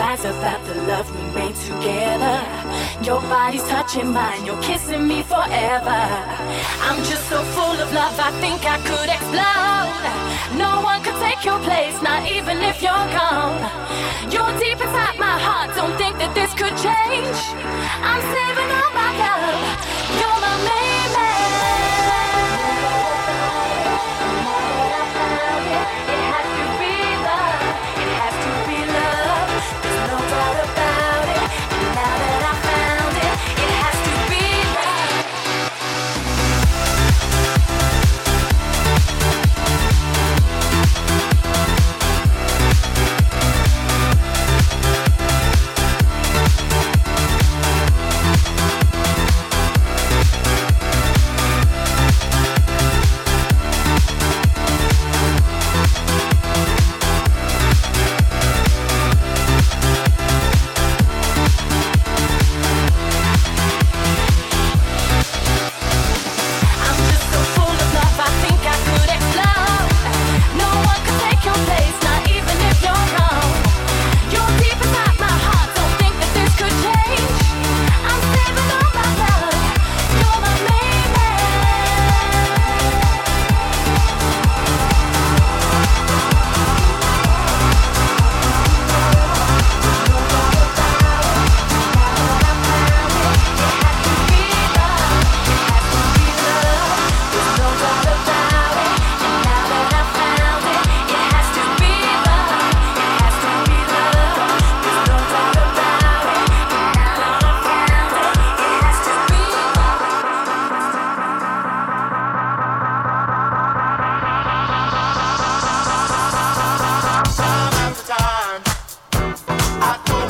sides about the love we made together. Your body's touching mine, you're kissing me forever. I'm just so full of love, I think I could explode. No one could take your place, not even if you're gone. You're deep inside my heart, don't think that this could change. I'm saving all my love.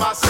myself.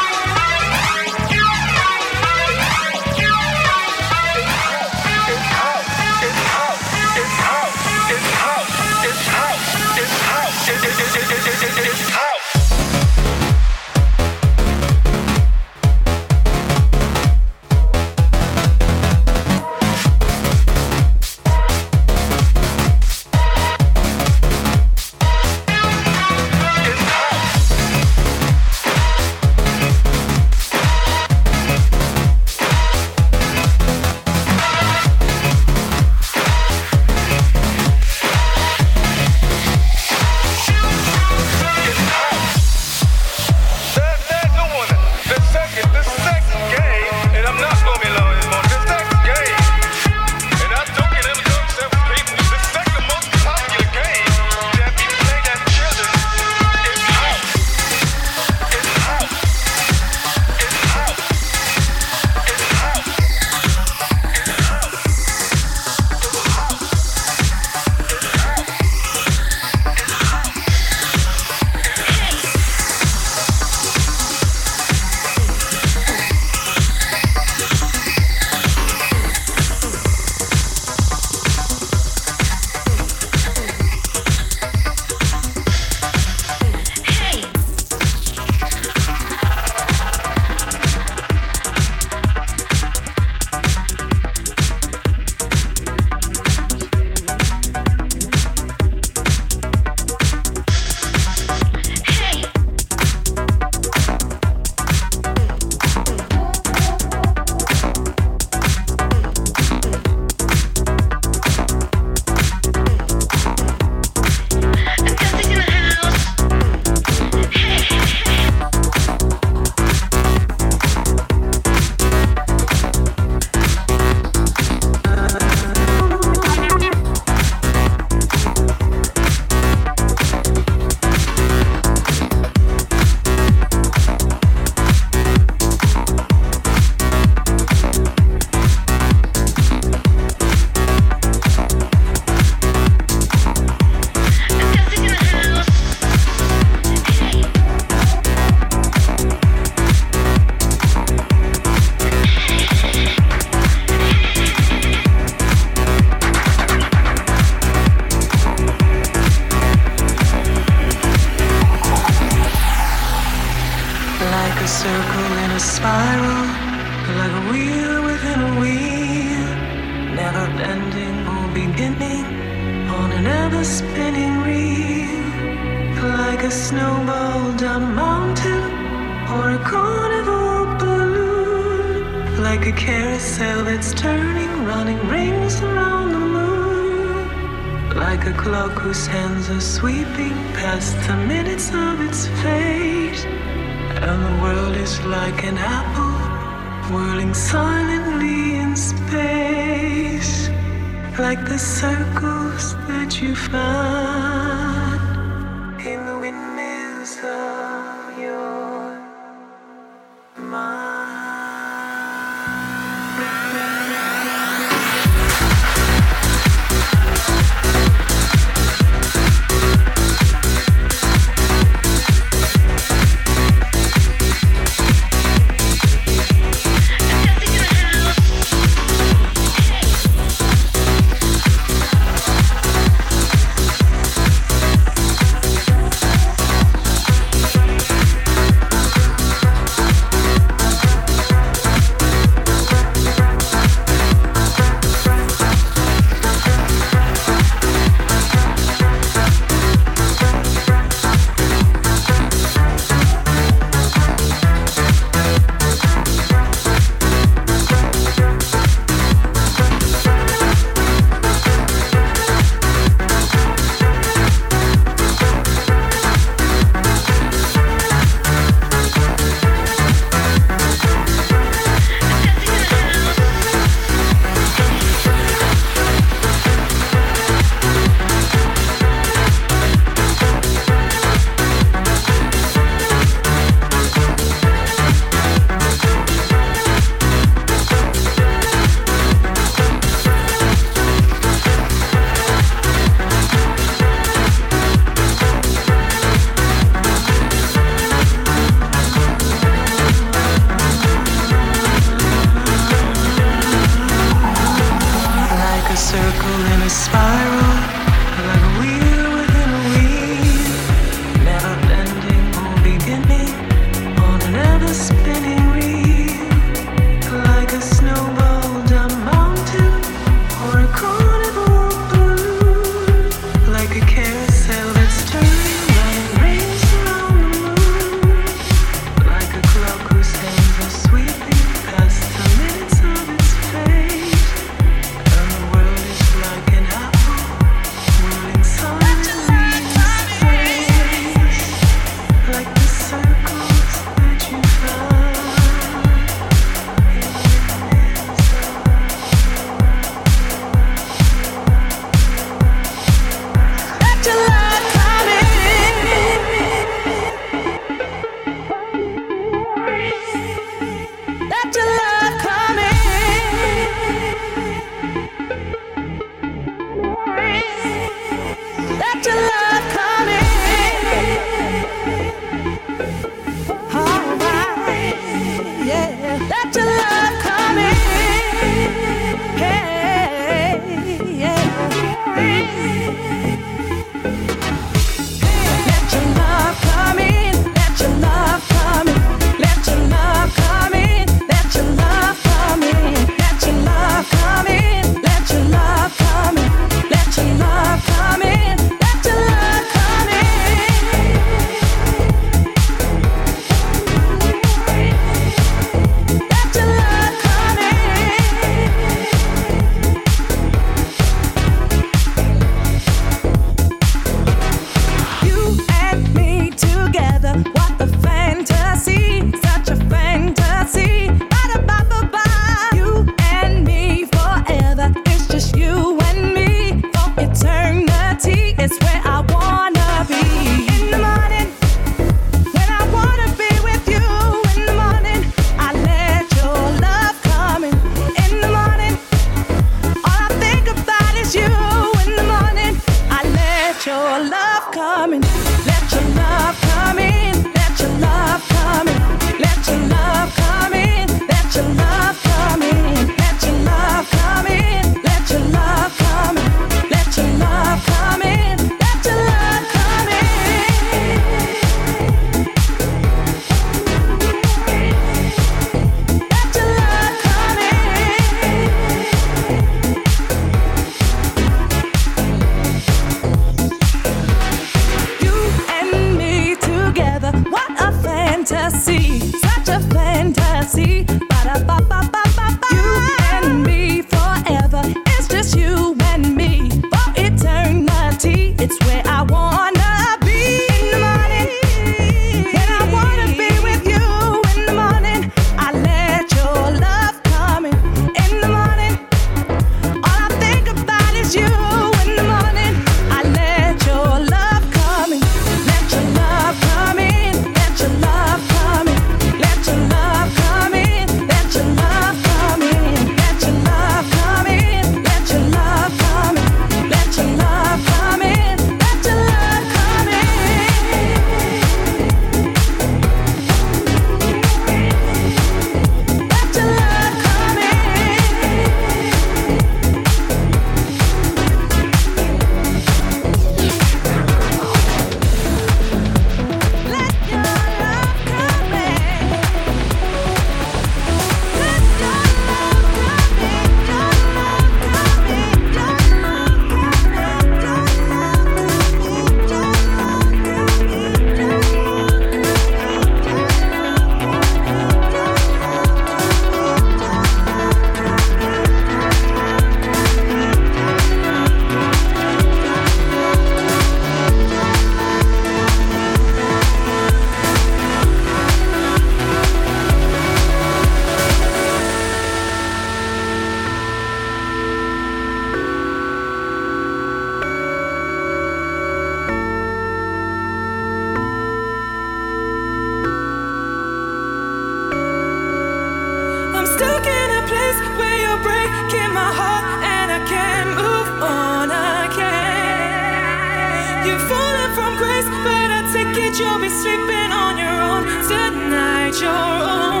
You're falling from grace, but I take it you'll be sleeping on your own tonight. Your own.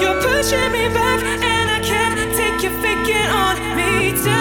You're pushing me back, and I can't take you faking on me tonight.